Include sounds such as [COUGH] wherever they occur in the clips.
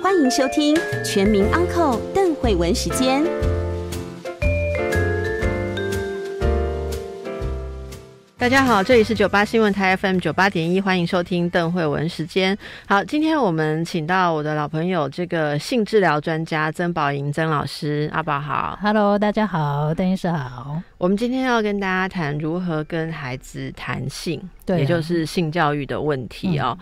欢迎收听《全民安扣邓慧文时间。大家好，这里是九八新闻台 FM 九八点一，欢迎收听邓慧文时间。好，今天我们请到我的老朋友，这个性治疗专家曾宝莹曾老师，阿宝好，Hello，大家好，邓医师好。我们今天要跟大家谈如何跟孩子谈性，对，也就是性教育的问题哦。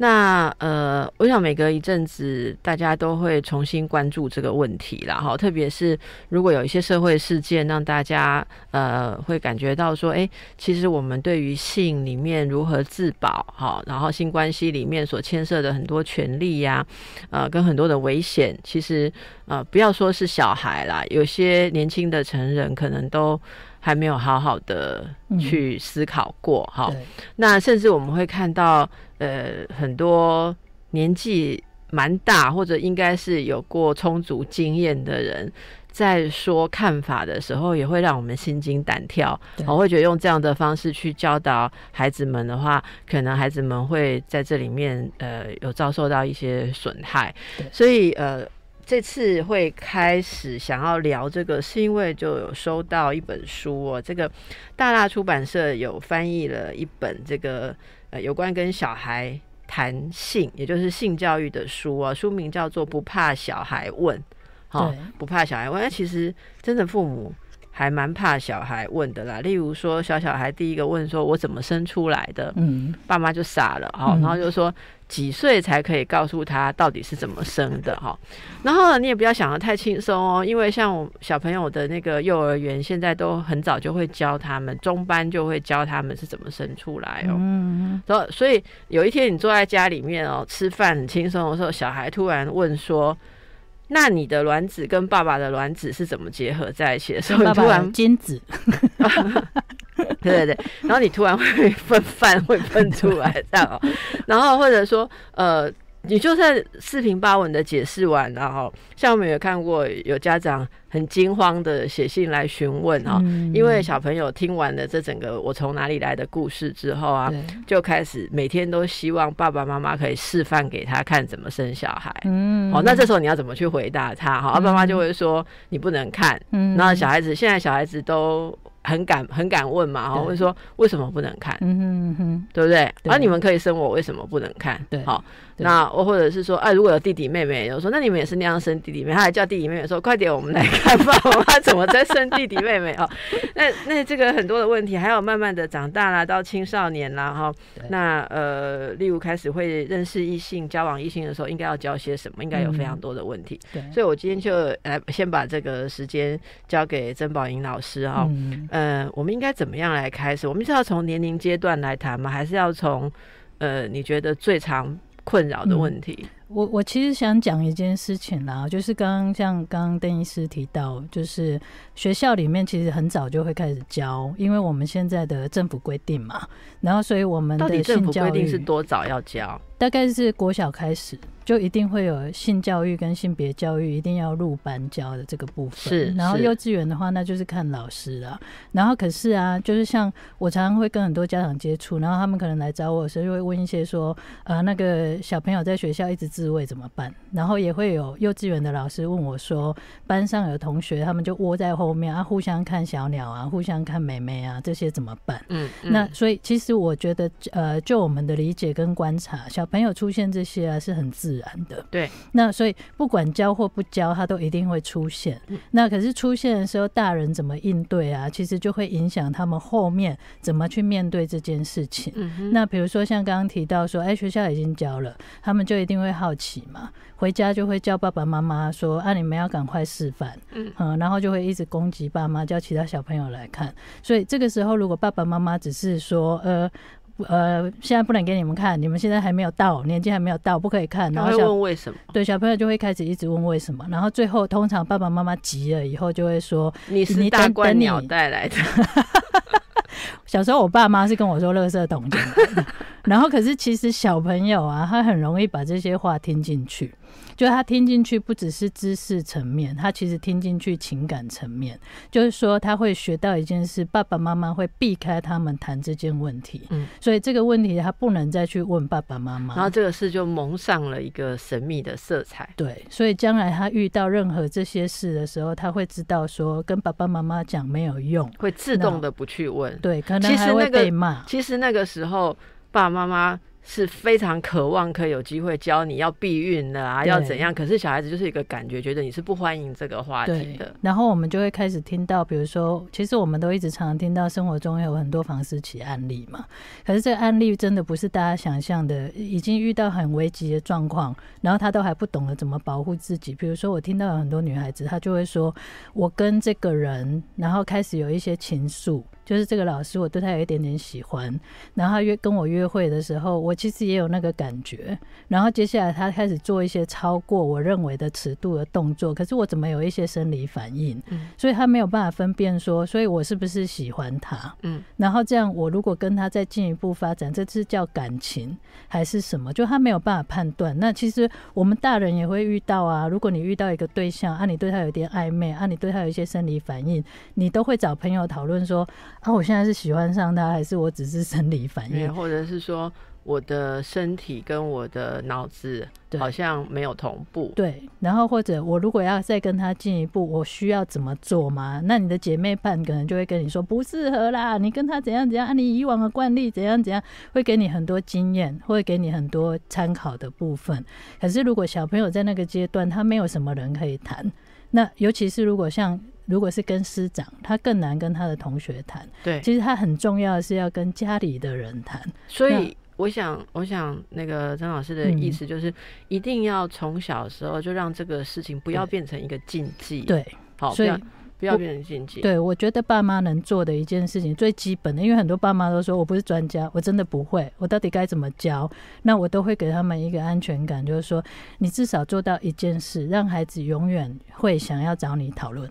那呃，我想每隔一阵子，大家都会重新关注这个问题啦，哈。特别是如果有一些社会事件，让大家呃会感觉到说，哎，其实我们对于性里面如何自保，哈，然后性关系里面所牵涉的很多权利呀，呃，跟很多的危险，其实呃，不要说是小孩啦，有些年轻的成人可能都。还没有好好的去思考过，哈，那甚至我们会看到，呃，很多年纪蛮大或者应该是有过充足经验的人，在说看法的时候，也会让我们心惊胆跳。我会觉得用这样的方式去教导孩子们的话，可能孩子们会在这里面，呃，有遭受到一些损害。所以，呃。这次会开始想要聊这个，是因为就有收到一本书哦，这个大大出版社有翻译了一本这个呃有关跟小孩谈性，也就是性教育的书啊，书名叫做《不怕小孩问》，哈，不怕小孩问，那其实真的父母。还蛮怕小孩问的啦，例如说小小孩第一个问说：“我怎么生出来的？”嗯，爸妈就傻了哦，然后就说几岁才可以告诉他到底是怎么生的哈。然后你也不要想的太轻松哦，因为像我小朋友的那个幼儿园现在都很早就会教他们，中班就会教他们是怎么生出来哦。嗯，所所以有一天你坐在家里面哦吃饭很轻松的时候，小孩突然问说。那你的卵子跟爸爸的卵子是怎么结合在一起的？时候，突然精子，[LAUGHS] 对对对，然后你突然会 [LAUGHS] 分饭会分出来这样，然后或者说呃。你就算四平八稳的解释完，然后像我们有看过有家长很惊慌的写信来询问哈，因为小朋友听完了这整个我从哪里来的故事之后啊，就开始每天都希望爸爸妈妈可以示范给他看怎么生小孩。嗯，哦，那这时候你要怎么去回答他？哈，爸爸妈妈就会说你不能看。嗯，然后小孩子现在小孩子都。很敢很敢问嘛，哈，或者说为什么不能看？嗯哼哼，对不对？而你们可以生我，为什么不能看？对，好，那我或者是说，哎，如果有弟弟妹妹，我说那你们也是那样生弟弟妹妹，他还叫弟弟妹妹说，快点，我们来看爸爸妈妈怎么在生弟弟妹妹哦。[LAUGHS] 那那这个很多的问题，还有慢慢的长大啦，到青少年啦，哈，那呃，例如开始会认识异性、交往异性的时候，应该要教些什么？应该有非常多的问题。对，所以我今天就来先把这个时间交给曾宝莹老师哈。呃，我们应该怎么样来开始？我们是要从年龄阶段来谈吗？还是要从呃，你觉得最常困扰的问题？我我其实想讲一件事情啦，就是刚刚像刚刚邓医师提到，就是学校里面其实很早就会开始教，因为我们现在的政府规定嘛，然后所以我们的政府规定是多早要教？大概是国小开始。就一定会有性教育跟性别教育一定要入班教的这个部分，是。然后幼稚园的话，那就是看老师了。然后可是啊，就是像我常常会跟很多家长接触，然后他们可能来找我的时候，就会问一些说，呃，那个小朋友在学校一直自慰怎么办？然后也会有幼稚园的老师问我说，班上有同学他们就窝在后面啊，互相看小鸟啊，互相看美眉啊，这些怎么办？嗯。那所以其实我觉得，呃，就我们的理解跟观察，小朋友出现这些啊，是很自然。的对，那所以不管教或不教，他都一定会出现。那可是出现的时候，大人怎么应对啊？其实就会影响他们后面怎么去面对这件事情。那比如说像刚刚提到说，哎，学校已经教了，他们就一定会好奇嘛，回家就会叫爸爸妈妈说，啊，你们要赶快示范，嗯，然后就会一直攻击爸妈，叫其他小朋友来看。所以这个时候，如果爸爸妈妈只是说，呃。呃，现在不能给你们看，你们现在还没有到，年纪还没有到，不可以看。然后小问为什么？对小朋友就会开始一直问为什么，然后最后通常爸爸妈妈急了以后就会说，你是大官鸟带来的，[LAUGHS] 小时候我爸妈是跟我说“垃圾桶” [LAUGHS] 然后可是其实小朋友啊，他很容易把这些话听进去，就他听进去不只是知识层面，他其实听进去情感层面，就是说他会学到一件事，爸爸妈妈会避开他们谈这件问题，嗯所以这个问题他不能再去问爸爸妈妈，然后这个事就蒙上了一个神秘的色彩。对，所以将来他遇到任何这些事的时候，他会知道说跟爸爸妈妈讲没有用，会自动的不去问。对，可能还会被骂。其实那个时候，爸爸妈妈是非常渴望可以有机会教你要避孕的啊，要怎样。可是小孩子就是一个感觉，觉得你是不欢迎这个话题的。，然后我们就会开始听到，比如说，其实我们都一直常常听到生活中有很多房思琪案例嘛。可是这个案例真的不是大家想象的，已经遇到很危急的状况，然后他都还不懂得怎么保护自己。比如说，我听到有很多女孩子，她就会说，我跟这个人，然后开始有一些情愫。就是这个老师，我对他有一点点喜欢，然后他约跟我约会的时候，我其实也有那个感觉，然后接下来他开始做一些超过我认为的尺度的动作，可是我怎么有一些生理反应？嗯所以他没有办法分辨说，所以我是不是喜欢他？嗯，然后这样我如果跟他再进一步发展，这是叫感情还是什么？就他没有办法判断。那其实我们大人也会遇到啊，如果你遇到一个对象啊，你对他有点暧昧啊，你对他有一些生理反应，你都会找朋友讨论说啊，我现在是喜欢上他，还是我只是生理反应？或者是说我的身体跟我的脑子好像没有同步。对，然后或者我如果要再跟他进一步，我需要怎么做吗？那你的姐妹伴可能就会跟你说不适合啦，你跟他怎样怎样，啊、你以往的惯例怎样怎样，会给你很多经验，会给你很多参考的部分。可是如果小朋友在那个阶段，他没有什么人可以谈，那尤其是如果像如果是跟师长，他更难跟他的同学谈。对，其实他很重要的是要跟家里的人谈。所以我想，我想那个张老师的嗯意思就是，一定要从小时候就让这个事情不要变成一个禁忌。，对，好，不所以要不要变成禁忌。对，我觉得爸妈能做的一件事情最基本的，因为很多爸妈都说我不是专家，我真的不会，我到底该怎么教？那我都会给他们一个安全感，就是说你至少做到一件事，让孩子永远会想要找你讨论，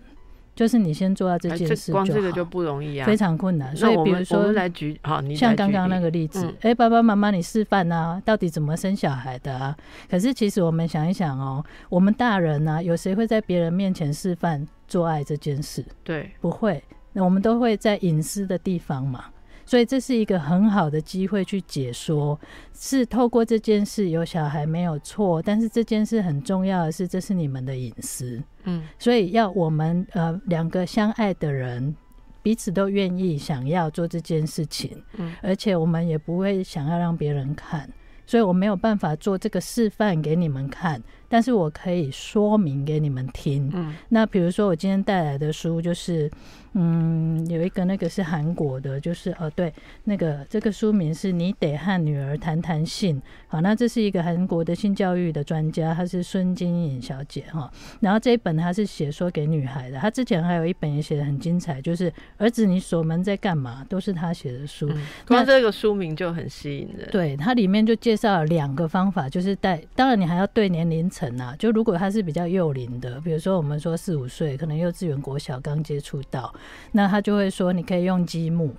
就是你先做到这哎件事就好光这个就不容易啊，非常困难。所以比如说来举好，你像刚刚那个例子嗯，哎、爸爸妈妈，你示范啊，到底怎么生小孩的啊？可是其实我们想一想哦，我们大人呢、有谁会在别人面前示范做爱这件事？对，不会，那我们都会在隐私的地方嘛。所以这是一个很好的机会去解说，是透过这件事有小孩没有错，但是这件事很重要的是，这是你们的隐私，嗯，所以要我们呃两个相爱的人彼此都愿意想要做这件事情，嗯，而且我们也不会想要让别人看，所以我没有办法做这个示范给你们看，但是我可以说明给你们听，嗯。那比如说我今天带来的书就是，嗯，有一个那个是韩国的，就是哦对，那个这个书名是你得和女儿谈谈性，好，那这是一个韩国的性教育的专家，她是孙金颖小姐哈，然后这一本她是写说给女孩的，她之前还有一本也写的很精彩，就是儿子你锁门在干嘛，都是她写的书，嗯，光这个书名就很吸引人。对，它里面就介绍了两个方法，就是带，当然你还要对年龄层啊，就如果他是比较幼龄的，比如说我们说四五岁，可能幼稚园、国小刚接触到，那他就会说你可以用积木，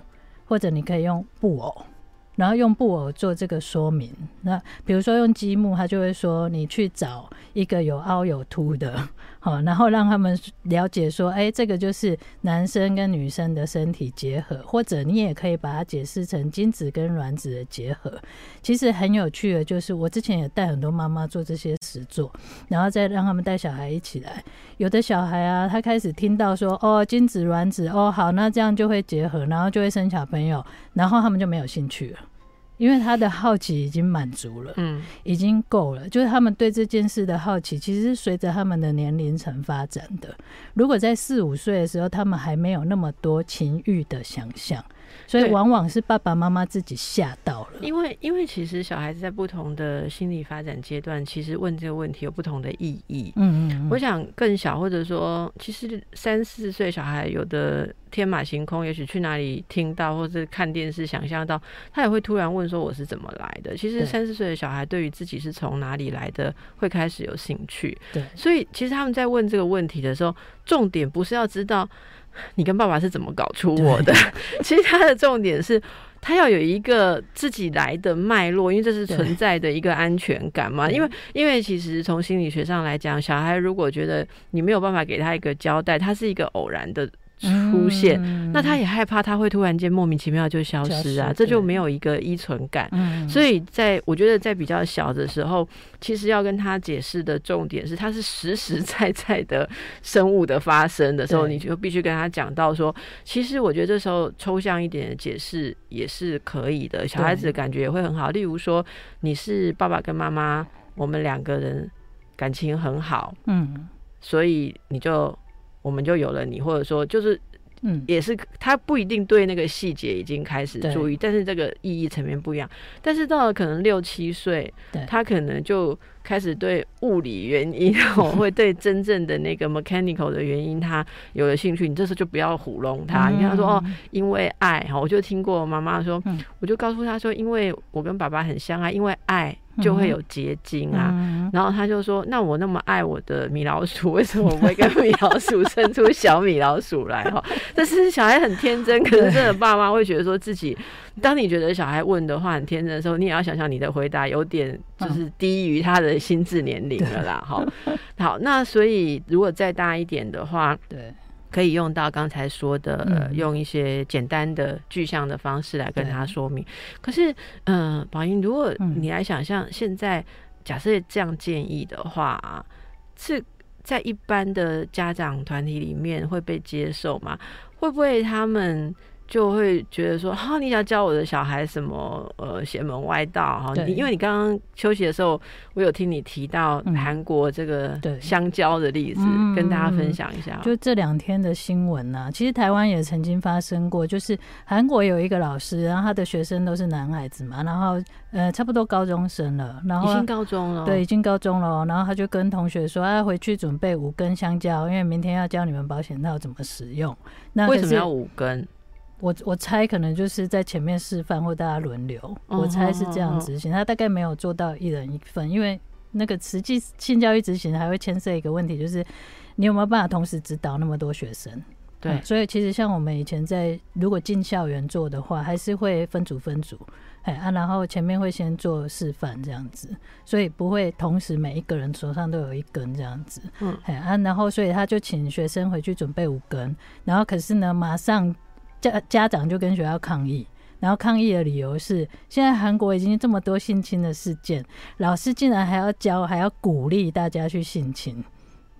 或者你可以用布偶。然后用布偶做这个说明，那比如说用积木，他就会说你去找一个有凹有凸的，好，然后让他们了解说，哎，这个就是男生跟女生的身体结合，或者你也可以把它解释成精子跟卵子的结合。其实很有趣的，就是我之前也带很多妈妈做这些实作，然后再让他们带小孩一起来。有的小孩啊，他开始听到说，哦，精子卵子，哦，好，那这样就会结合，然后就会生小朋友，然后他们就没有兴趣了。因为他的好奇已经满足了，嗯，已经够了。就是他们对这件事的好奇，其实是随着他们的年龄层发展的。如果在四五岁的时候，他们还没有那么多情欲的想象，所以往往是爸爸妈妈自己吓到了。因为因为其实小孩子在不同的心理发展阶段，其实问这个问题有不同的意义。嗯嗯嗯，我想更小，或者说，其实三四岁小孩有的天马行空，也许去哪里听到，或者看电视想象到，他也会突然问说我是怎么来的。其实三四岁的小孩对于自己是从哪里来的，会开始有兴趣。对所以其实他们在问这个问题的时候，重点不是要知道你跟爸爸是怎么搞出我的，其实他的重点是。他要有一个自己来的脉络，因为这是存在的一个安全感嘛。因为因为其实从心理学上来讲，小孩如果觉得你没有办法给他一个交代，他是一个偶然的出现，嗯。那他也害怕他会突然间莫名其妙就消失啊，这就没有一个依存感。嗯，所以在我觉得在比较小的时候，其实要跟他解释的重点是，它是实实在在的生物的发生的时候，你就必须跟他讲到说，其实我觉得这时候抽象一点的解释也是可以的，小孩子的感觉也会很好。例如说，你是爸爸跟妈妈，我们两个人感情很好，嗯。所以你就我们就有了你，或者说就是嗯。也是他不一定对那个细节已经开始注意，但是这个意义层面不一样。但是到了可能六七岁，他可能就开始对物理原因，我会对真正的那个 mechanical 的原因，他有了兴趣。你这时候就不要唬弄他，你跟他说哦，，因为爱哈，我就听过妈妈说，嗯。我就告诉他说，因为我跟爸爸很相爱，因为爱就会有结晶啊。嗯然后他就说：“那我那么爱我的米老鼠，为什么我不会跟米老鼠生出小米老鼠来？”哈，但是小孩很天真，可是真的爸妈会觉得说自己，当你觉得小孩问的话很天真的时候，你也要想想你的回答有点就是低于他的心智年龄了啦。哈，好，那所以如果再大一点的话，对可以用到刚才说的，用一些简单的具象的方式来跟他说明。可是，嗯、宝英，如果嗯你来想象，现在假设这样建议的话，是在一般的家长团体里面会被接受吗？会不会他们？就会觉得说，哈、你想教我的小孩什么？呃，邪门歪道哈。你因为你刚刚休息的时候，我有听你提到嗯韩国这个对香蕉的例子，嗯跟大家分享一下。就这两天的新闻呐、其实台湾也曾经发生过，就是韩国有一个老师，然后他的学生都是男孩子嘛，然后呃差不多高中生了，然后已经高中了，对，已经高中了哦，然后他就跟同学说，啊，回去准备五根香蕉，因为明天要教你们保险套怎么使用。那为什么要五根？我我猜可能就是在前面示范或大家轮流，哦我猜是这样执行。他大概没有做到一人一份，因为那个实际性教育执行还会牵涉一个问题，就是你有没有办法同时指导那么多学生？对嗯，所以其实像我们以前在如果进校园做的话，还是会分组分组，哎啊，然后前面会先做示范这样子，所以不会同时每一个人手上都有一根这样子，嗯哎啊，然后所以他就请学生回去准备五根，然后可是呢，马上家家长就跟学校抗议。然后抗议的理由是，现在韩国已经这么多性侵的事件，老师竟然还要教，还要鼓励大家去性侵，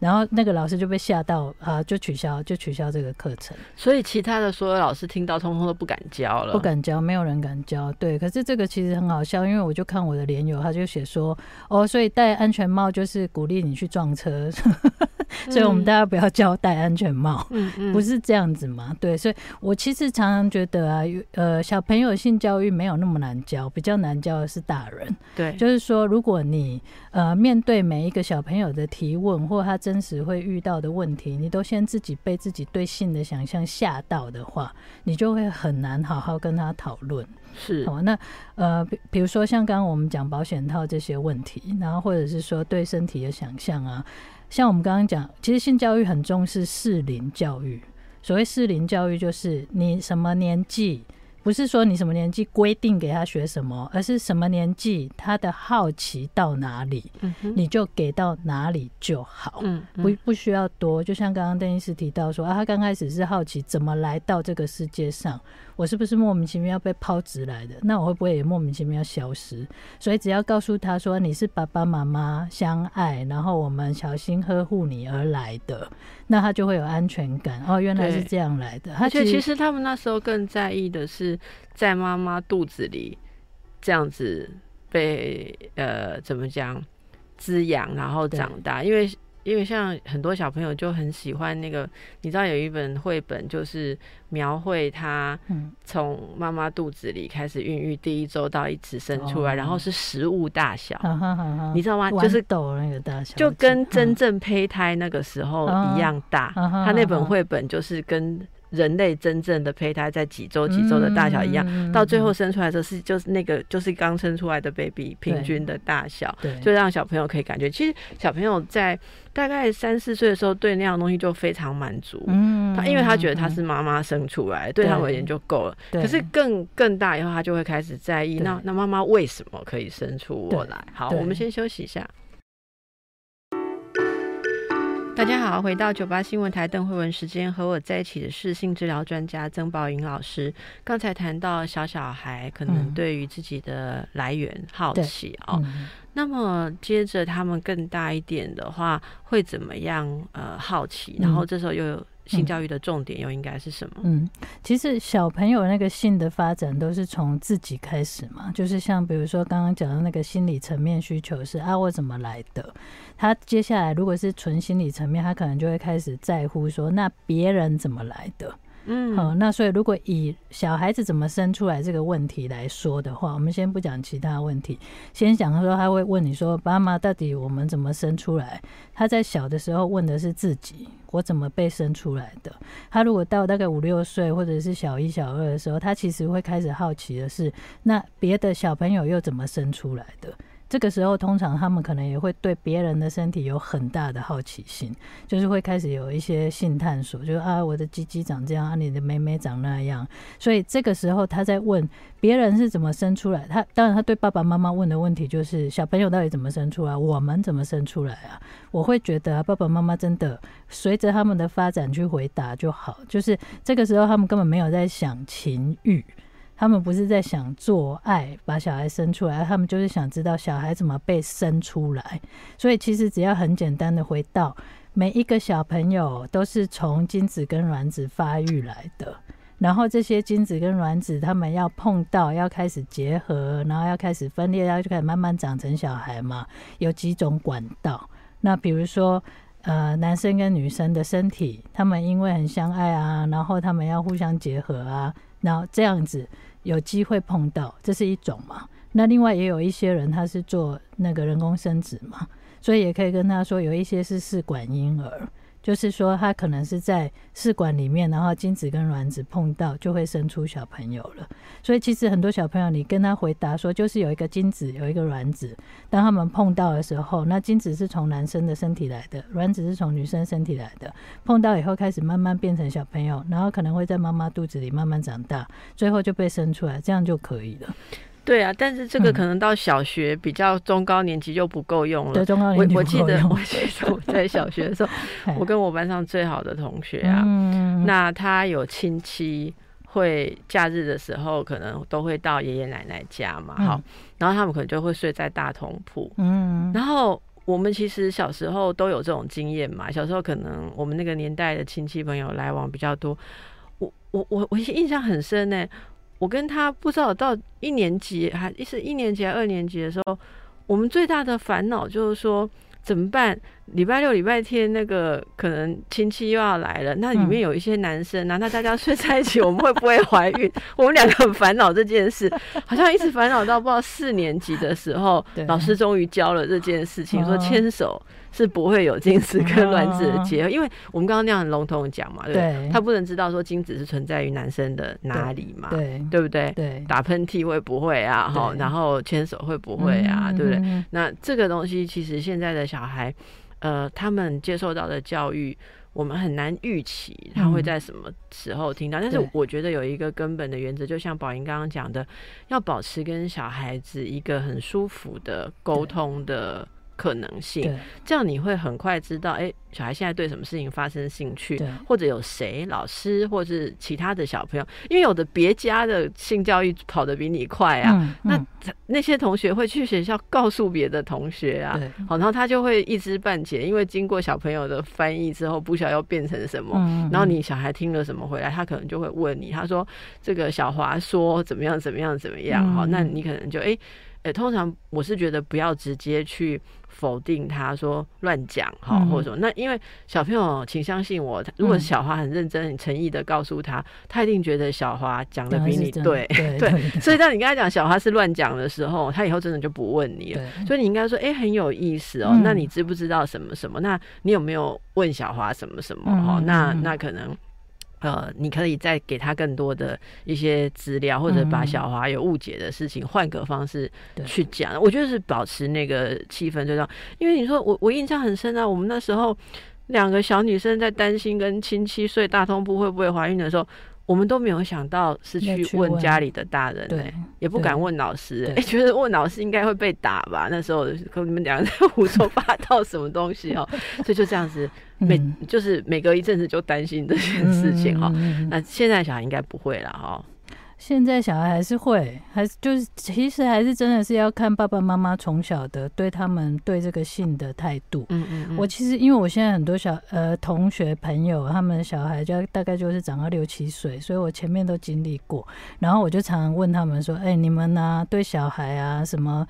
然后那个老师就被吓到啊，就取消就取消这个课程，所以其他的所有老师听到，通通都不敢教了。不敢教，没有人敢教。对，可是这个其实很好笑，因为我就看我的连友，他就写说，哦，所以戴安全帽就是鼓励你去撞车，[LAUGHS] 所以我们大家不要教戴安全帽。嗯嗯不是这样子嘛？对，所以我其实常常觉得啊，呃，小朋友性教育没有那么难教，比较难教的是大人。对，就是说，如果你呃面对每一个小朋友的提问或他真实会遇到的问题，你都先自己被自己对性的想象吓到的话，你就会很难好好跟他讨论。是好，那呃，比比如说像刚刚我们讲保险套这些问题，然后或者是说对身体的想象啊，像我们刚刚讲，其实性教育很重视适龄教育。所谓适龄教育，就是你什么年纪，不是说你什么年纪规定给他学什么，而是什么年纪他的好奇到哪里，嗯你就给到哪里就好。嗯不不需要多，就像刚刚邓医师提到说啊，他刚开始是好奇怎么来到这个世界上，我是不是莫名其妙被抛掷来的？那我会不会也莫名其妙消失？所以只要告诉他说你是爸爸妈妈相爱，然后我们小心呵护你而来的，那他就会有安全感。哦，原来是这样来的。他而且其其实他们那时候更在意的是在妈妈肚子里这样子被呃怎么讲滋养，然后长大，因为因为像很多小朋友就很喜欢那个，你知道有一本绘本就是描绘他嗯。从妈妈肚子里开始孕育第一周到一直生出来，哦然后是食物大小，你知道吗？豌就是豆那个大小，就跟真嗯。正胚胎那个时候哦一样大。他那本绘本就是跟人类真正的胚胎在几周几周的大小一样，嗯到最后生出来的是就是那个就是刚生出来的 baby 平均的大小，就让小朋友可以感觉，其实小朋友在大概三四岁的时候对那样的东西就非常满足。嗯他因为他觉得他是妈妈生出来，对他而言就够了。可是更更大以后，他就会开始在意，那那妈妈为什么可以生出我来？好，我们先休息一下。大家好，回到九八新闻台邓慧文时间，和我在一起的是性治疗专家曾宝莹老师。刚才谈到小小孩可能嗯对于自己的来源好奇哦，嗯那么接着他们更大一点的话，会怎么样？呃，好奇，然后这时候又有性教育的重点又应该是什么？嗯，其实小朋友那个性的发展都是从自己开始嘛，就是像比如说刚刚讲的那个心理层面需求是啊，我怎么来的？他接下来如果是纯心理层面，他可能就会开始在乎说，那别人怎么来的？嗯，好、那所以如果以小孩子怎么生出来这个问题来说的话，我们先不讲其他问题，先讲说他会问你说，爸妈到底我们怎么生出来？他在小的时候问的是自己，我怎么被生出来的？他如果到大概五六岁或者是小一、小二的时候，他其实会开始好奇的是，那别的小朋友又怎么生出来的？这个时候，通常他们可能也会对别人的身体有很大的好奇心，就是会开始有一些性探索，就啊，我的鸡鸡长这样，啊，你的妹妹长那样。所以这个时候他在问别人是怎么生出来，他当然他对爸爸妈妈问的问题就是小朋友到底怎么生出来，我们怎么生出来啊？我会觉得、爸爸妈妈真的随着他们的发展去回答就好，就是这个时候他们根本没有在想情欲。他们不是在想做爱把小孩生出来，他们就是想知道小孩怎么被生出来。所以其实只要很简单的回到每一个小朋友都是从精子跟卵子发育来的，然后这些精子跟卵子他们要碰到，要开始结合，然后要开始分裂，要就开始慢慢长成小孩嘛。有几种管道，那比如说。呃，男生跟女生的身体，他们因为很相爱啊，然后他们要互相结合啊，然后这样子有机会碰到，这是一种嘛。那另外也有一些人他是做那个人工生殖嘛，所以也可以跟他说，有一些是试管婴儿，就是说他可能是在试管里面，然后精子跟卵子碰到就会生出小朋友了。所以其实很多小朋友，你跟他回答说，就是有一个精子，有一个卵子，当他们碰到的时候，那精子是从男生的身体来的，卵子是从女生身体来的，碰到以后开始慢慢变成小朋友，然后可能会在妈妈肚子里慢慢长大，最后就被生出来，这样就可以了。对啊，但是这个嗯。可能到小学比较中高年级就不够用了对，。中高我年级我记得，我记得我在小学的时候，[LAUGHS] 哎我跟我班上最好的同学啊，嗯。那他有亲戚会假日的时候，可能都会到爷爷奶奶家嘛，嗯。好，然后他们可能就会睡在大同铺，嗯。然后我们其实小时候都有这种经验嘛，小时候可能我们那个年代的亲戚朋友来往比较多，我我我我印象很深呢、我跟他不知道到一年级还是一年级还二年级的时候，我们最大的烦恼就是说怎么办？礼拜六、礼拜天那个可能亲戚又要来了，那里面有一些男生啊，那大家睡在一起，我们会不会怀孕？[LAUGHS] 我们两个很烦恼这件事，好像一直烦恼到不知道四年级的时候，[LAUGHS] 老师终于教了这件事情，说哦牵手是不会有精子跟卵子的结合，因为我们刚刚那样很笼统地讲嘛，对不对？他不能知道说精子是存在于男生的哪里嘛，对对不对？对打喷嚏会不会啊？哈，然后牵手会不会啊？嗯对不对？嗯那这个东西其实现在的小孩，呃，他们接受到的教育，我们很难预期他会在什么时候听到。但是我觉得有一个根本的原则，就像宝莹刚刚讲的，要保持跟小孩子一个很舒服的沟通的可能性，这样你会很快知道，哎、小孩现在对什么事情发生兴趣，或者有谁老师或是其他的小朋友，因为有的别家的性教育跑得比你快啊，嗯那嗯那些同学会去学校告诉别的同学啊，好，然后他就会一知半解，因为经过小朋友的翻译之后，不晓得要变成什么。嗯然后你小孩听了什么回来，他可能就会问你，他说这个小华说怎么样怎么样怎么样，好，嗯那你可能就哎诶，通常我是觉得不要直接去否定他说乱讲哈，嗯或者什么。那因为小朋友，请相信我，如果嗯小华很认真、很诚意的告诉他，他一定觉得小华讲的比你对。对 [LAUGHS] 所以当你跟他讲小华是乱讲的时候，他以后真的就不问你了。所以你应该说，哎、很有意思哦。嗯那你知不知道什么什么？那你有没有问小华什么什么？哈、那嗯那可能。呃，你可以再给他更多的一些资料，或者把嗯小华有误解的事情换个方式去讲。我觉得是保持那个气氛最重要。因为你说我我印象很深啊，我们那时候两个小女生在担心跟亲戚睡大通铺会不会怀孕的时候，我们都没有想到是去问问。家里的大人、欸，对也不敢对问老师、欸哎、觉得问老师应该会被打吧？那时候跟你们两个在 [LAUGHS] 胡说八道什么东西哦，[LAUGHS] 所以就这样子，每、嗯就是每隔一阵子就担心这件事情哈、那现在小孩应该不会了哈。现在小孩还是会，还是就是其实还是真的是要看爸爸妈妈从小的对他们对这个性的态度。嗯嗯嗯，我其实因为我现在很多小呃同学朋友，他们的小孩就大概就是长到六七岁，所以我前面都经历过。然后我就常常问他们说：“哎、你们呢、对小孩啊什么，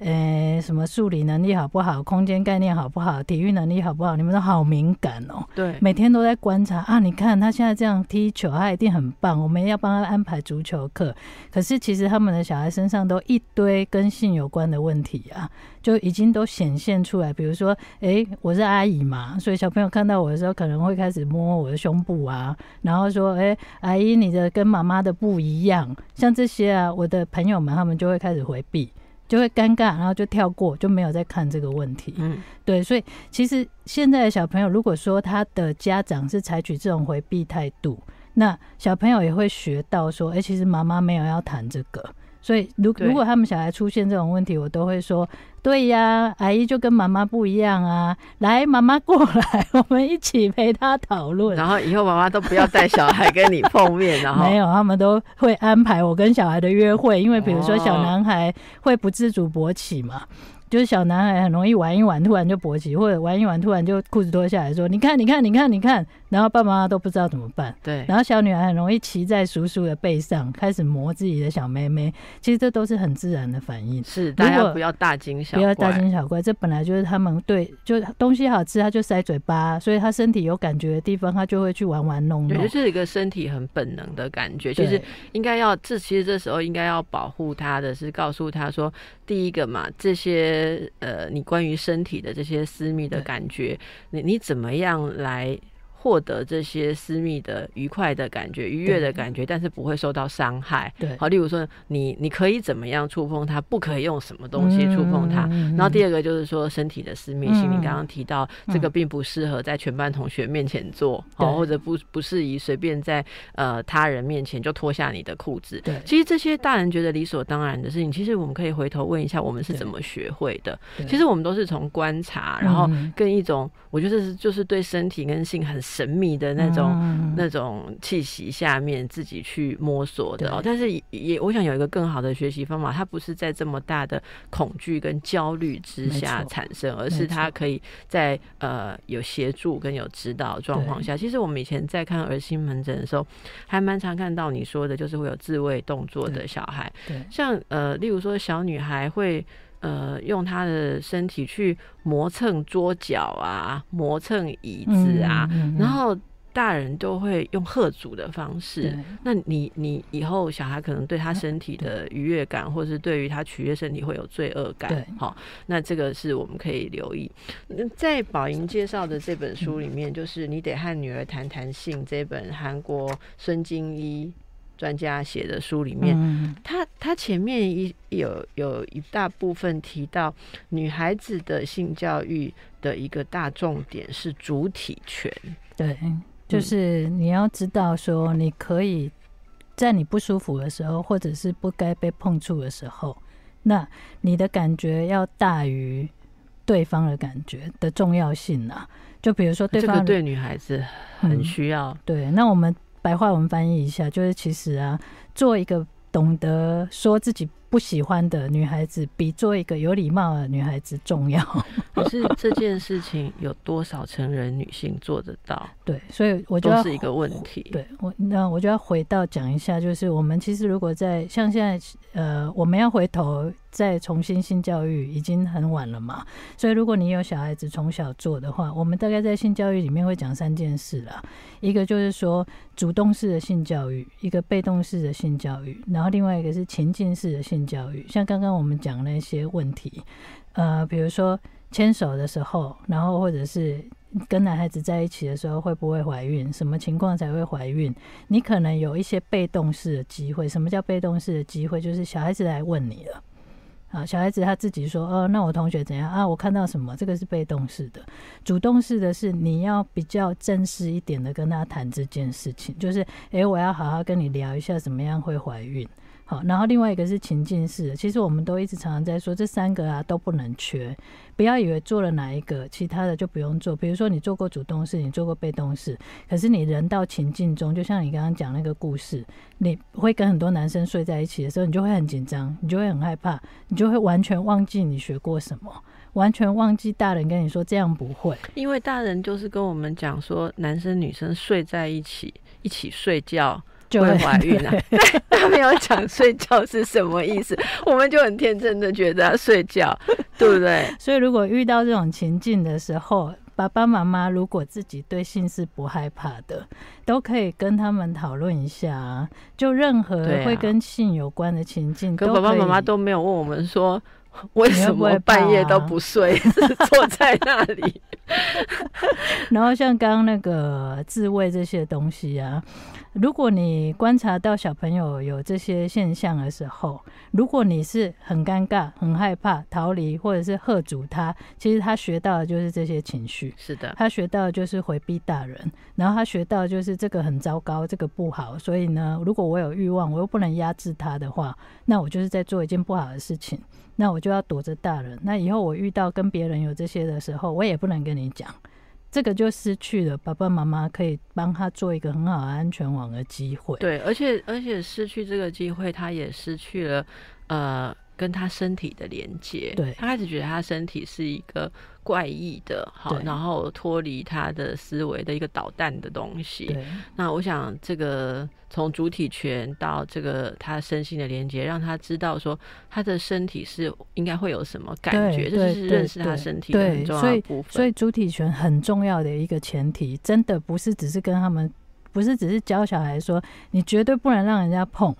呃、什么数理能力好不好，空间概念好不好，体育能力好不好？你们都好敏感哦。”对，每天都在观察啊，你看他现在这样踢球，他一定很棒。我们要帮他安排足球课，可是其实他们的小孩身上都一堆跟性有关的问题啊，就已经都显现出来。比如说，诶、我是阿姨嘛，所以小朋友看到我的时候，可能会开始摸我的胸部啊，然后说，诶、阿姨你的跟妈妈的不一样。像这些啊，我的朋友们他们就会开始回避。就会尴尬，然后就跳过，就没有再看这个问题。嗯对，所以其实现在的小朋友，如果说他的家长是采取这种回避态度，那小朋友也会学到说，哎、其实妈妈没有要谈这个。所以如如果他们小孩出现这种问题，我都会说，对呀，阿姨就跟妈妈不一样啊，来，妈妈过来，我们一起陪他讨论。然后以后妈妈都不要带小孩跟你碰面，然后 [LAUGHS] 没有，他们都会安排我跟小孩的约会，因为比如说小哦男孩会不自主勃起嘛，就是小男孩很容易玩一玩，突然就勃起，或者玩一玩突然就裤子脱下来说：“你看，你看，你看，你看。”然后爸爸妈妈都不知道怎么办。对然后小女孩很容易骑在叔叔的背上，开始磨自己的小妹妹。其实这都是很自然的反应。是大家不要大惊小怪不要大。惊小怪，这本来就是他们对，就东西好吃，他就塞嘴巴，所以他身体有感觉的地方，他就会去玩玩弄对，弄就。是一个身体很本能的感觉。其实应该要，这其实这时候应该要保护他的是告诉他说，第一个嘛，这些呃，你关于身体的这些私密的感觉，你你怎么样来？获得这些私密的愉快的感觉、愉悦的感觉，但是不会受到伤害。对好，例如说你你可以怎么样触碰它，不可以用什么东西触碰它。嗯然后第二个就是说身体的私密性，嗯你刚刚提到这个并不适合在全班同学面前做，或者不不适宜随便在呃他人面前就脱下你的裤子。对其实这些大人觉得理所当然的事情，其实我们可以回头问一下，我们是怎么学会的？对其实我们都是从观察，然后嗯跟一种我觉得是就是对身体跟性很神秘的那种。嗯那种气息下面自己去摸索的哦，但是也也我想有一个更好的学习方法，它不是在这么大的恐惧跟焦虑之下产生，而是它可以在呃有协助跟有指导的状况下。其实我们以前在看儿心门诊的时候，还蛮常看到你说的，就是会有自慰动作的小孩，对像呃，例如说小女孩会。呃，用他的身体去磨蹭桌角啊，磨蹭椅子啊，嗯嗯嗯然后大人都会用喝阻的方式。那你你以后小孩可能对他身体的愉悦感，或是对于他取悦身体会有罪恶感对，好，那这个是我们可以留意。嗯在宝莹介绍的这本书里面，就是你得和女儿谈谈性这本韩国孙金一专家写的书里面，嗯他他前面一有有一大部分提到女孩子的性教育的一个大重点是主体权。对，嗯就是你要知道说，你可以在你不舒服的时候，或者是不该被碰触的时候，那你的感觉要大于对方的感觉的重要性啊。就比如说对方的这个对女孩子很嗯需要。对，那我们白话文翻译一下，就是其实啊，做一个懂得说自己不喜欢的女孩子，比做一个有礼貌的女孩子重要。[LAUGHS] 可是这件事情有多少成人女性做得到？[LAUGHS] 对，所以我就是一个问题。对我，那我就要回到讲一下，就是我们其实如果在像现在，呃，我们要回头再重新性教育，已经很晚了嘛。所以如果你有小孩子从小做的话，我们大概在性教育里面会讲三件事啦。一个就是说主动式的性教育，一个被动式的性教育，然后另外一个是情境式的性教育。像刚刚我们讲那些问题，呃，比如说牵手的时候，然后或者是跟男孩子在一起的时候会不会怀孕，什么情况才会怀孕？你可能有一些被动式的机会。什么叫被动式的机会？就是小孩子来问你了。啊，小孩子他自己说，哦，那我同学怎样啊？我看到什么？这个是被动式的，主动式的是你要比较正式一点的跟他谈这件事情，就是，诶，我要好好跟你聊一下，怎么样会怀孕。好，然后另外一个是情境式的，其实我们都一直常常在说，这三个啊都不能缺，不要以为做了哪一个，其他的就不用做。比如说你做过主动式，你做过被动式，可是你人到情境中，就像你刚刚讲那个故事，你会跟很多男生睡在一起的时候，你就会很紧张，你就会很害怕，你就会完全忘记你学过什么，完全忘记大人跟你说这样不会。因为大人就是跟我们讲说，男生女生睡在一起，一起睡觉。就会怀孕啊！[LAUGHS] 他没有讲睡觉是什么意思，我们就很天真的觉得睡觉，对不对？[LAUGHS] 所以如果遇到这种情境的时候，爸爸妈妈如果自己对性是不害怕的，都可以跟他们讨论一下。就任何会跟性有关的情境，可爸爸妈妈都没有问我们说 [LAUGHS] 为什么半夜都不睡，[LAUGHS] 坐在那里。[LAUGHS] 然后像刚刚那个自慰这些东西啊。如果你观察到小朋友有这些现象的时候，如果你是很尴尬、很害怕、逃离，或者是喝阻他，其实他学到的就是这些情绪。是的，他学到的就是回避大人，然后他学到就是这个很糟糕，这个不好。所以呢，如果我有欲望，我又不能压制他的话，那我就是在做一件不好的事情，那我就要躲着大人。那以后我遇到跟别人有这些的时候，我也不能跟你讲。这个就失去了爸爸妈妈可以帮他做一个很好的安全网的机会。对，而且而且失去这个机会，他也失去了呃。跟他身体的连接，对他开始觉得他身体是一个怪异的，好，然后脱离他的思维的一个导弹的东西。那我想这个从主体权到这个他身心的连接，让他知道说他的身体是应该会有什么感觉，这是认识他身体的很重要的部分。所以主体权很重要的一个前提，真的不是只是跟他们，不是只是教小孩说你绝对不能让人家碰。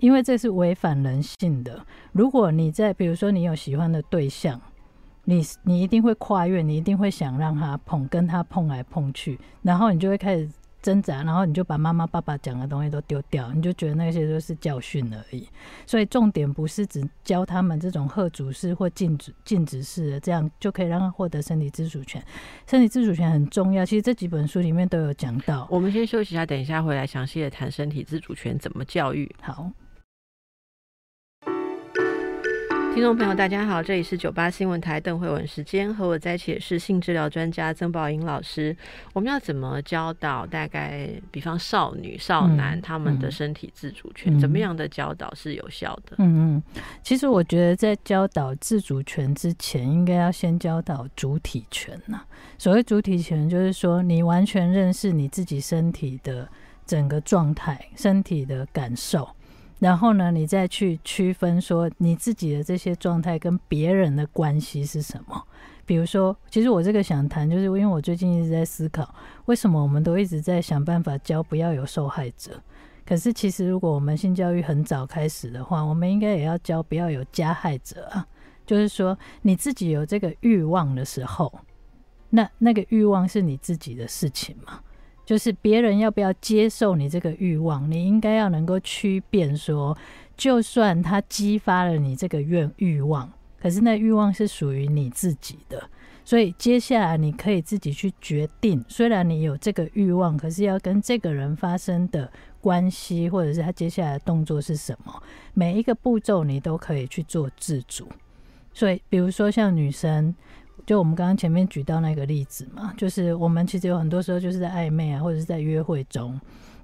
因为这是违反人性的。如果你在，比如说你有喜欢的对象，你你一定会跨越，你一定会想让他碰，跟他碰来碰去，然后你就会开始挣扎，然后你就把妈妈爸爸讲的东西都丢掉，你就觉得那些都是教训而已。所以重点不是只教他们这种贺主式或禁止禁止式的，这样就可以让他获得身体自主权。身体自主权很重要，其实这几本书里面都有讲到。我们先休息一下，等一下回来详细的谈身体自主权怎么教育。好。听众朋友，大家好，这里是九八新闻台邓慧文时间，和我在一起的是性治疗专家曾宝英老师。我们要怎么教导大概，比方少女、少男他们的身体自主权，怎么样的教导是有效的？嗯嗯，其实我觉得在教导自主权之前，应该要先教导主体权呐。所谓主体权，就是说你完全认识你自己身体的整个状态、身体的感受。然后呢，你再去区分说你自己的这些状态跟别人的关系是什么？比如说，其实我这个想谈，就是因为我最近一直在思考，为什么我们都一直在想办法教不要有受害者？可是其实如果我们性教育很早开始的话，我们应该也要教不要有加害者啊。就是说，你自己有这个欲望的时候，那那个欲望是你自己的事情嘛？就是别人要不要接受你这个欲望，你应该要能够区辨说，就算他激发了你这个愿欲望，可是那欲望是属于你自己的，所以接下来你可以自己去决定。虽然你有这个欲望，可是要跟这个人发生的关系，或者是他接下来的动作是什么，每一个步骤你都可以去做自主。所以，比如说像女生。就我们刚刚前面举到那个例子嘛，就是我们其实有很多时候就是在暧昧啊，或者是在约会中，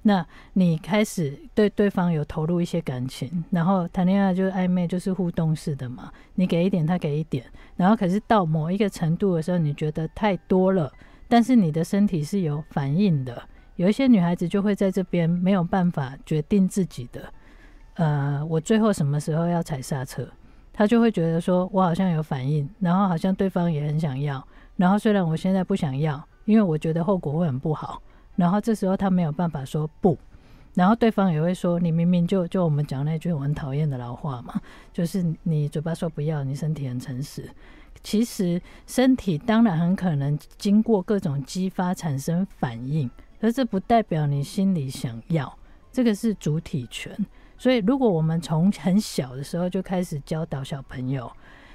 那你开始对对方有投入一些感情，然后谈恋爱就是暧昧，就是互动式的嘛，你给一点，他给一点，然后可是到某一个程度的时候，你觉得太多了，但是你的身体是有反应的，有一些女孩子就会在这边没有办法决定自己的，呃，我最后什么时候要踩刹车。他就会觉得说，我好像有反应，然后好像对方也很想要，然后虽然我现在不想要，因为我觉得后果会很不好，然后这时候他没有办法说不，然后对方也会说，你明明就就我们讲那句我很讨厌的老话嘛，就是你嘴巴说不要，你身体很诚实，其实身体当然很可能经过各种激发产生反应，而这不代表你心里想要，这个是主体权。所以，如果我们从很小的时候就开始教导小朋友，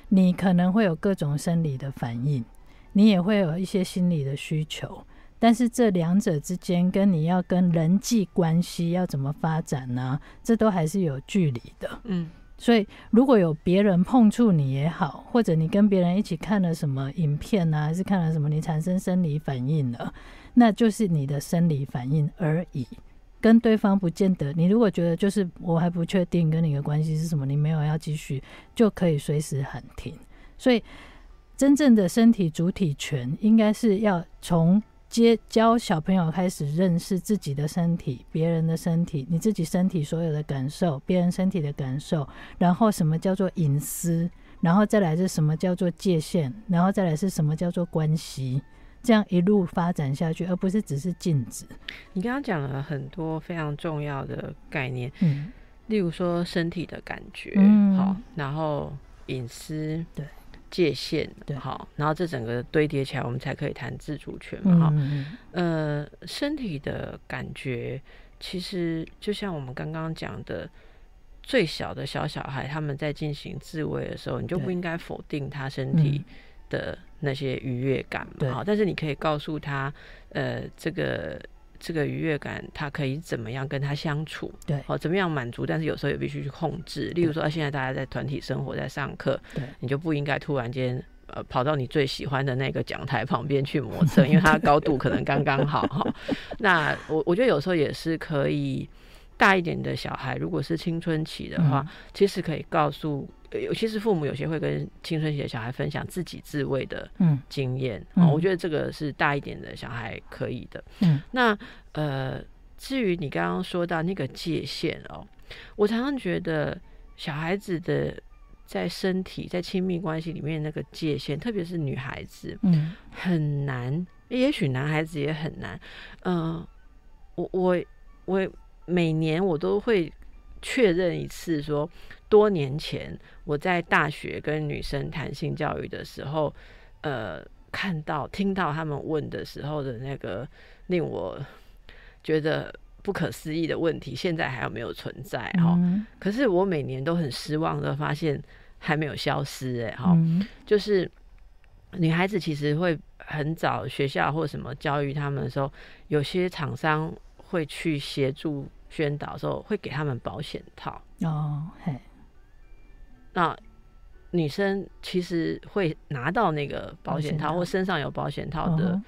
你可能会有各种生理的反应，你也会有一些心理的需求，但是这两者之间跟你要跟人际关系要怎么发展呢？这都还是有距离的。嗯，所以如果有别人碰触你也好，或者你跟别人一起看了什么影片啊，还是看了什么，你产生生理反应了，那就是你的生理反应而已。跟对方不见得，你如果觉得就是我还不确定跟你的关系是什么，你没有要继续，就可以随时喊停。所以，真正的身体主体权应该是要从接教小朋友开始认识自己的身体、别人的身体、你自己身体所有的感受、别人身体的感受，然后什么叫做隐私，然后再来是什么叫做界限，然后再来是什么叫做关系。这样一路发展下去，而不是只是禁止。你刚刚讲了很多非常重要的概念，嗯，例如说身体的感觉，嗯，好，然后隐私，对，界限，对，好，然后这整个堆叠起来，我们才可以谈自主权嘛，哈，呃，身体的感觉，其实就像我们刚刚讲的，最小的小小孩他们在进行自慰的时候，你就不应该否定他身体。的那些愉悦感嘛，好，但是你可以告诉他，呃，这个这个愉悦感，他可以怎么样跟他相处，对，好，怎么样满足，但是有时候也必须去控制。例如说，现在大家在团体生活，在上课，对，你就不应该突然间呃跑到你最喜欢的那个讲台旁边去磨蹭，[LAUGHS] 因为它的高度可能刚刚好哈。那我我觉得有时候也是可以。大一点的小孩，如果是青春期的话，其实可以告诉，尤其是父母有些会跟青春期的小孩分享自己自慰的经验。嗯，我觉得这个是大一点的小孩可以的。嗯，那呃，至于你刚刚说到那个界限哦，我常常觉得小孩子的在身体在亲密关系里面那个界限，特别是女孩子，嗯，很难。也许男孩子也很难。嗯，我我我。每年我都会确认一次，说多年前我在大学跟女生谈性教育的时候，呃，看到听到他们问的时候的那个令我觉得不可思议的问题，现在还有没有存在？哈，可是我每年都很失望的发现还没有消失。哎，哈，就是女孩子其实会很早学校或什么教育他们的时候，有些厂商。会去协助宣导的时候，会给他们保险套哦。嘿，那女生其实会拿到那个保险套，或身上有保险套的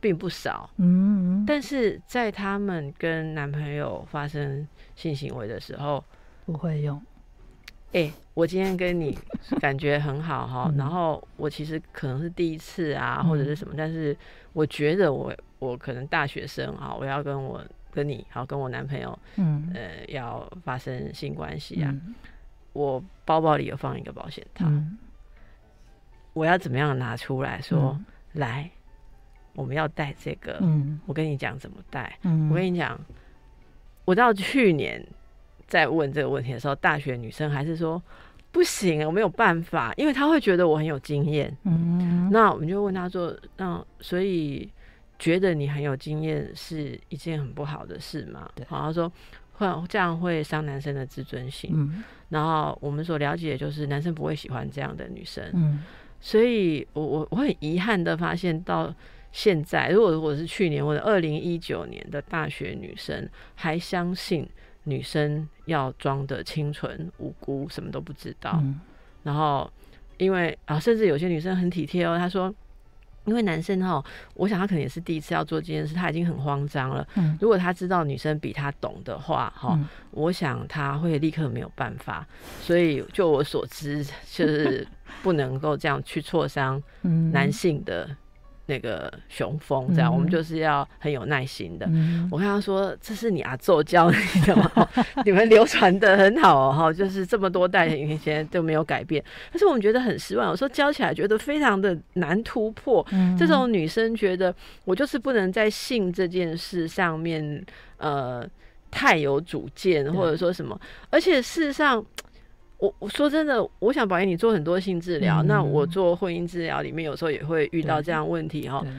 并不少。嗯，但是在他们跟男朋友发生性行为的时候，不会用。哎，我今天跟你感觉很好哈，然后我其实可能是第一次啊，或者是什么，但是我觉得我我可能大学生啊，我要跟我。跟你好，跟我男朋友，嗯，呃，要发生性关系啊，我包包里有放一个保险套，我要怎么样拿出来说，来，我们要带这个，嗯，我跟你讲怎么带，嗯，我跟你讲，我到去年在问这个问题的时候，大学女生还是说不行，我没有办法，因为她会觉得我很有经验，嗯，那我们就问她说，那所以。觉得你很有经验是一件很不好的事吗？好像说会这样会伤男生的自尊心。嗯，然后我们所了解就是男生不会喜欢这样的女生。嗯，所以我我我很遗憾的发现到现在，如果我是去年或者二零一九年的大学女生，还相信女生要装的清纯无辜，什么都不知道。然后因为啊，甚至有些女生很体贴哦，她说。因为男生哈，我想他可能也是第一次要做这件事，他已经很慌张了。嗯如果他知道女生比他懂的话，哈、嗯我想他会立刻没有办法。所以就我所知，就是不能够这样去挫伤嗯男性的那个雄风，这样、嗯我们就是要很有耐心的。嗯我跟他说：“这是你阿宙教 [LAUGHS] 你的吗？你们流传的很好哦，哈，就是这么多代以前都没有改变。但是我们觉得很失望，我说教起来觉得非常的难突破。嗯这种女生觉得我就是不能在性这件事上面，呃，太有主见，或者说什么。而且事实上，我我说真的，我想保研你做很多性治疗，嗯那我做婚姻治疗里面有时候也会遇到这样问题哈。对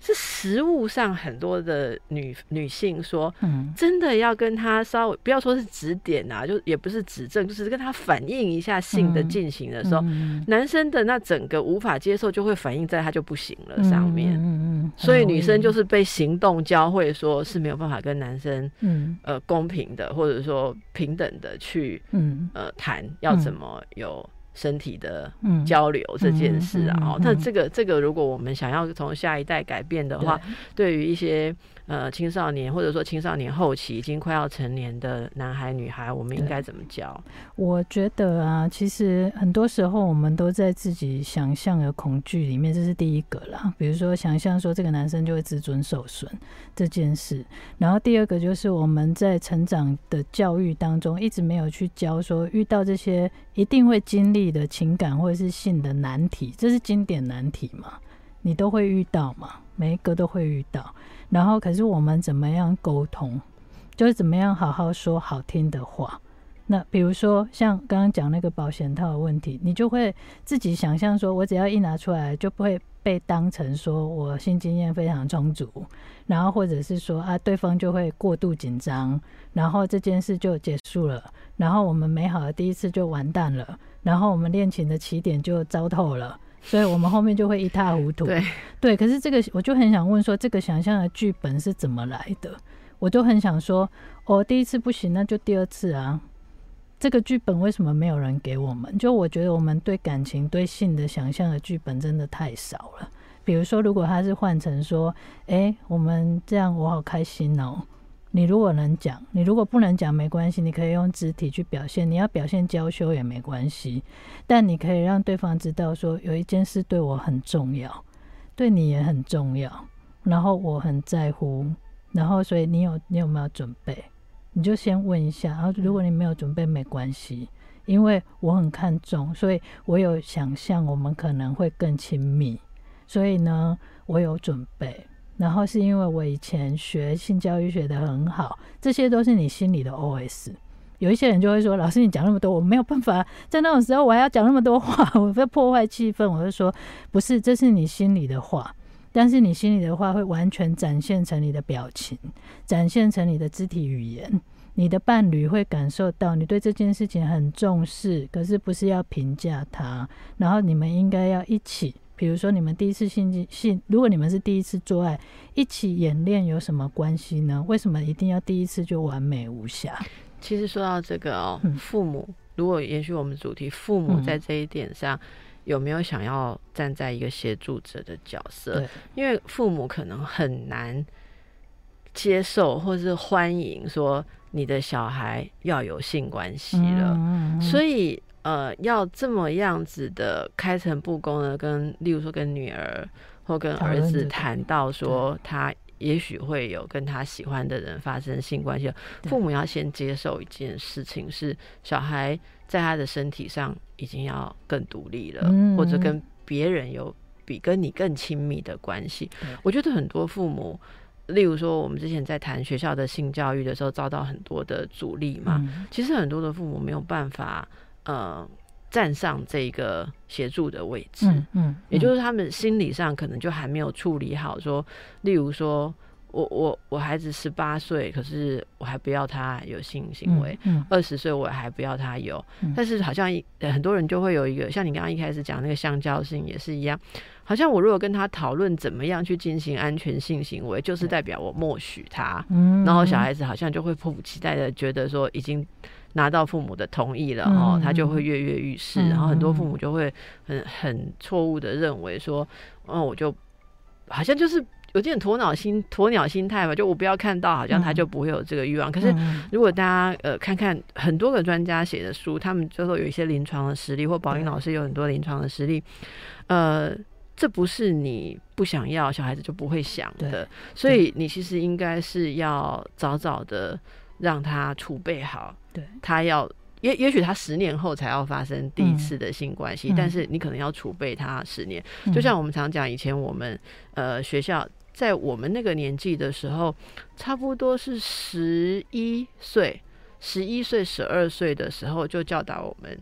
是实物上很多的女女性说，嗯。真的要跟他稍微不要说是指点啊，就也不是指正，就是跟他反映一下性的嗯。进行的时候，嗯。男生的那整个无法接受就会反映在他就不行了上面。嗯嗯嗯所以女生就是是被行动教会，说是没有办法跟男生嗯。呃公平的，或者说平等的去嗯。呃谈要怎么有身体的嗯交流这件事啊。那这个这个，如果我们想要从下一代改变的话，对于一些呃青少年或者说青少年后期已经快要成年的男孩女孩，我们应该怎么教？我觉得啊，其实很多时候我们都在自己想象的恐惧里面，这是第一个啦。比如说，想象说这个男生就会自尊受损这件事，然后第二个就是我们在成长的教育当中一直没有去教说，遇到这些一定会经历的情感或者是性的难题，这是经典难题嘛，你都会遇到嘛，每一个都会遇到。然后，可是我们怎么样沟通，就是怎么样好好说好听的话。那比如说像刚刚讲那个保险套的问题，你就会自己想象说，我只要一拿出来，就不会被当成说我性经验非常充足，然后或者是说啊，对方就会过度紧张，然后这件事就结束了，然后我们美好的第一次就完蛋了，然后我们恋情的起点就糟透了。所以我们后面就会一塌糊涂。对，对，可是这个我就很想问说，这个想象的剧本是怎么来的？我就很想说，哦，第一次不行，那就第二次啊。这个剧本为什么没有人给我们？就我觉得我们对感情、对性的想象的剧本真的太少了。比如说，如果他是换成说，诶，我们这样我好开心哦。你如果能讲，你如果不能讲没关系，你可以用肢体去表现。你要表现娇羞也没关系，但你可以让对方知道说，有一件事对我很重要，对你也很重要，然后我很在乎，然后所以你有你有没有准备？你就先问一下，然后如果你没有准备没关系，因为我很看重，所以我有想象我们可能会更亲密，所以呢，我有准备。然后是因为我以前学性教育学的很好，这些都是你心里的 OS。有一些人就会说：“老师，你讲那么多，我没有办法在那种时候我还要讲那么多话，[LAUGHS] 我会破坏气氛。”我就说：“不是，这是你心里的话，但是你心里的话会完全展现成你的表情，展现成你的肢体语言。你的伴侣会感受到你对这件事情很重视，可是不是要评价他，然后你们应该要一起。”比如说，你们第一次性性，如果你们是第一次做爱，一起演练有什么关系呢？为什么一定要第一次就完美无瑕？其实说到这个哦，嗯父母如果延续我们主题，父母嗯在这一点上。有没有想要站在一个协助者的角色？因为父母可能很难接受或是欢迎说你的小孩要有性关系了，嗯所以以呃，要这么样子的开诚布公的跟，例如说跟女儿或跟儿子谈到说他也许会有跟他喜欢的人发生性关系，父母要先接受一件事情是小孩在他的身体上已经要更独立了，嗯或者跟别人有比跟你更亲密的关系。我觉得很多父母。例如说，我们之前在谈学校的性教育的时候，遭到很多的阻力嘛。嗯其实很多的父母没有办法，呃，站上这个协助的位置，嗯嗯，也就是是他们心理上可能就还没有处理好说，例如说我我我孩子十八岁，可是我还不要他有性行为。嗯二十岁我还不要他有，嗯。但是好像很多人就会有一个，像你刚刚一开始讲那个相交性也是一样，好像我如果跟他讨论怎么样去进行安全性行为，就是代表我默许他，嗯。然后小孩子好像就会迫不及待的觉得说已经拿到父母的同意了哦，嗯他就会跃跃欲试，嗯然后很多父母就会很很错误的认为说，嗯，我就好像就是有点鸵鸟心鸵鸟心态吧，就我不要看到，好像他就不会有这个欲望。可是嗯。如果大家呃看看很多个专家写的书，他们最后有一些临床的实例，或宝英老师有很多临床的实例，呃。这不是你不想要，小孩子就不会想的，所以你其实应该是要早早的让他储备好，对，他要也也许他十年后才要发生第一次的性关系，嗯。但是你可能要储备他十年。嗯。就像我们常讲，以前我们呃学校在我们那个年纪的时候，差不多是十一岁、十一岁、十二岁的时候就教导我们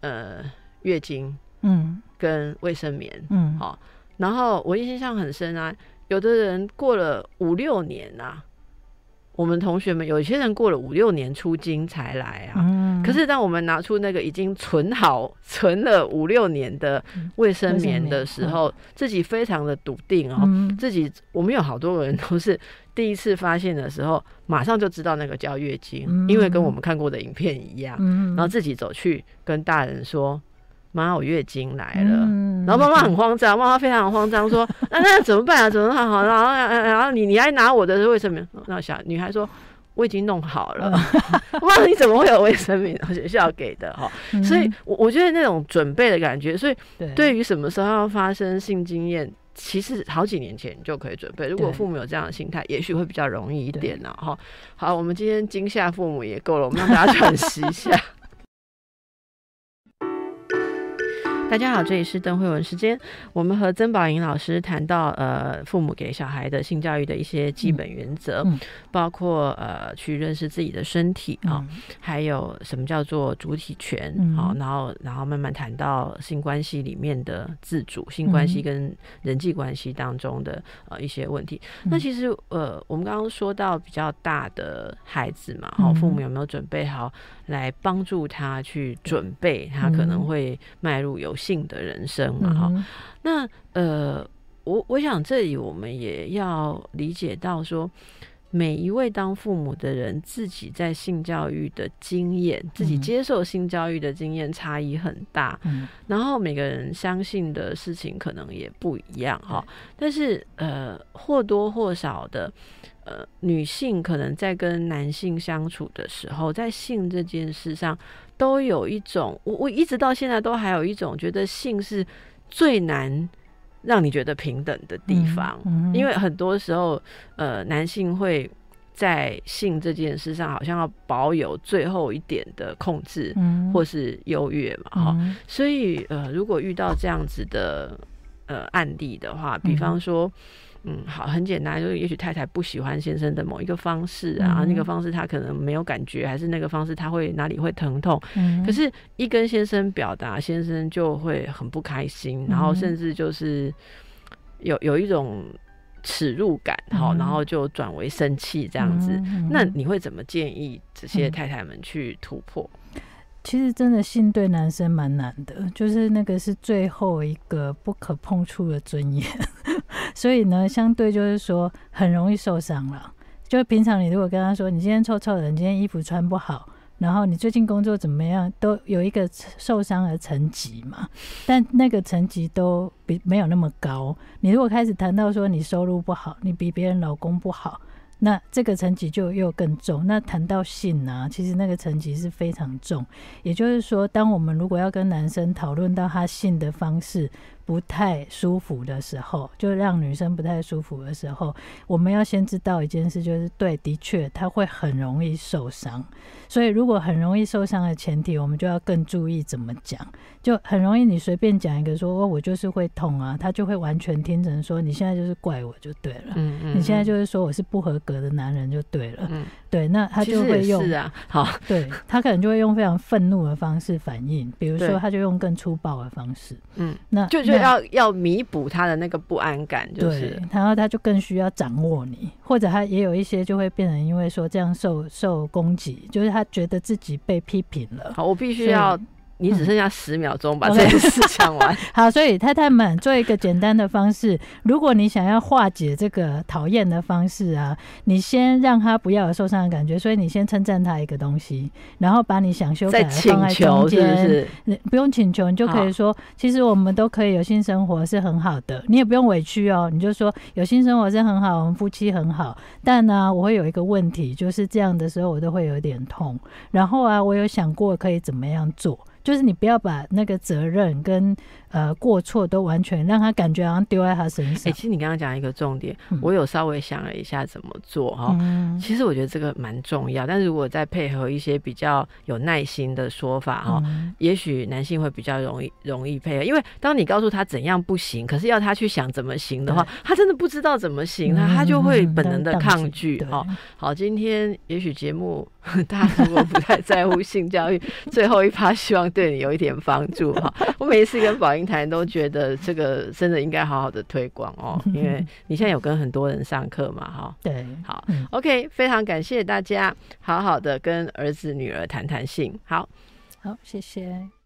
呃月经嗯。跟卫生棉。嗯。好然后我印象很深啊，有的人过了五六年啊，我们同学们有些人过了五六年出经才来啊。嗯，可是当我们拿出那个已经存好、[LAUGHS] 存了五六年的卫生棉的时候，自己非常的笃定哦。嗯自己我们有好多人都是第一次发现的时候，马上就知道那个叫月经，嗯因为跟我们看过的影片一样。嗯然后自己走去跟大人说：“妈，我月经来了。嗯然后妈妈很慌张，妈妈非常慌张，说：“ [LAUGHS] 那那怎么办啊？怎么办好？然后然后你你还拿我的卫生棉？”那小女孩说：“我已经弄好了。妈，[LAUGHS] 你怎么会有卫生棉？学校给的哈。嗯所以，我我觉得那种准备的感觉，所以对对于什么时候要发生性经验，其实好几年前你就可以准备。如果父母有这样的心态，也许会比较容易一点呢。哈，好，我们今天惊吓父母也够了，我们让大家喘息一下。大家好，这里是邓慧文时间。我们和曾宝莹老师谈到，呃，父母给小孩的性教育的一些基本原则，嗯。包括呃，去认识自己的身体啊、嗯还有什么叫做主体权，嗯。好、然后然后慢慢谈到性关系里面的自主，性关系嗯跟人际关系当中的呃一些问题。嗯。那其实呃，我们刚刚说到比较大的孩子嘛，好、嗯父母有没有准备好来帮助他去准备他可能嗯。会迈入有性的人生嘛，哈、嗯那呃，我我想这里我们也要理解到说，每一位当父母的人自己在性教育的经验，自己嗯接受性教育的经验差异很大，嗯然后每个人相信的事情可能也不一样哈。但是呃，或多或少的。呃，女性可能在跟男性相处的时候，在性这件事上，都有一种，我我一直到现在都还有一种觉得性是最难让你觉得平等的地方，嗯。因为很多时候，呃，男性会在性这件事上好像要保有最后一点的控制嗯。或是优越嘛，哈、嗯。所以呃，如果遇到这样子的呃案例的话，比方说。嗯，好，很简单，就是也许太太不喜欢先生的某一个方式啊，嗯那个方式他可能没有感觉，还是那个方式他会哪里会疼痛，嗯可是，一跟先生表达，先生就会很不开心，然后嗯甚至就是有有一种耻辱感，好、嗯然后就转为生气这样子。嗯那你会怎么建议这些嗯。太太们去突破？其实真的性对男生蛮难的，就是那个是最后一个不可碰触的尊严，[LAUGHS] 所以呢，相对就是说很容易受伤了。就平常你如果跟他说你今天臭臭的，你今天衣服穿不好，然后你最近工作怎么样，都有一个受伤的层级嘛，但那个层级都比没有那么高。你如果开始谈到说你收入不好，你比别人老公不好，那这个层级就又更重。那谈到性呢，其实那个层级是非常重。也就是说，当我们如果要跟男生讨论到他性的方式不太舒服的时候，就让女生不太舒服的时候，我们要先知道一件事，就是对，的确他会很容易受伤。所以，如果很容易受伤的前提，我们就要更注意怎么讲。就很容易，你随便讲一个说，哦，我就是会痛啊，他就会完全听成说你现在就是怪我就对了。嗯嗯你现在就是说我是不合格的男人就对了，嗯，对，那他就会用是啊，[LAUGHS] 好，对他可能就会用非常愤怒的方式反应，比如说他就用更粗暴的方式，嗯，那就就那要要弥补他的那个不安感，就是。对，然后他就更需要掌握你，或者他也有一些就会变成因为说这样受受攻击，就是他觉得自己被批评了，好，我必须要你只剩下十秒钟把嗯这件 [LAUGHS] 事讲完。[LAUGHS] 好，所以太太们做一个简单的方式，如果你想要化解这个讨厌的方式啊，你先让他不要有受伤的感觉，所以你先称赞他一个东西，然后把你想修改的放在求是不中间。是？你不用请求，你就可以说，其实我们都可以有性生活是很好的，你也不用委屈哦，你就说有性生活是很好，我们夫妻很好，但呢，我会有一个问题，就是这样的时候我都会有点痛，然后啊，我有想过可以怎么样做。就是你不要把那个责任跟呃过错都完全让他感觉好像丢在他身上哎、上。其实你刚刚讲一个重点，嗯我有稍微想了一下怎么做哈。嗯其实我觉得这个蛮重要，但是如果再配合一些比较有耐心的说法哈，嗯也许男性会比较容易容易配合，因为当你告诉他怎样不行，可是要他去想怎么行的话，他真的不知道怎么行，那他就会本能的抗拒对哦。好，今天也许节目 [LAUGHS] 大家如果不太在乎性教育，[LAUGHS] 最后一趴希望对你有一点帮助哈。[LAUGHS] 我每一次跟宝英谈都觉得这个真的应该好好的推广哦，因为你现在有跟很多人上课嘛哈。对，好嗯，OK，非常感谢大家，好好的跟儿子女儿谈谈性。好。好，谢谢。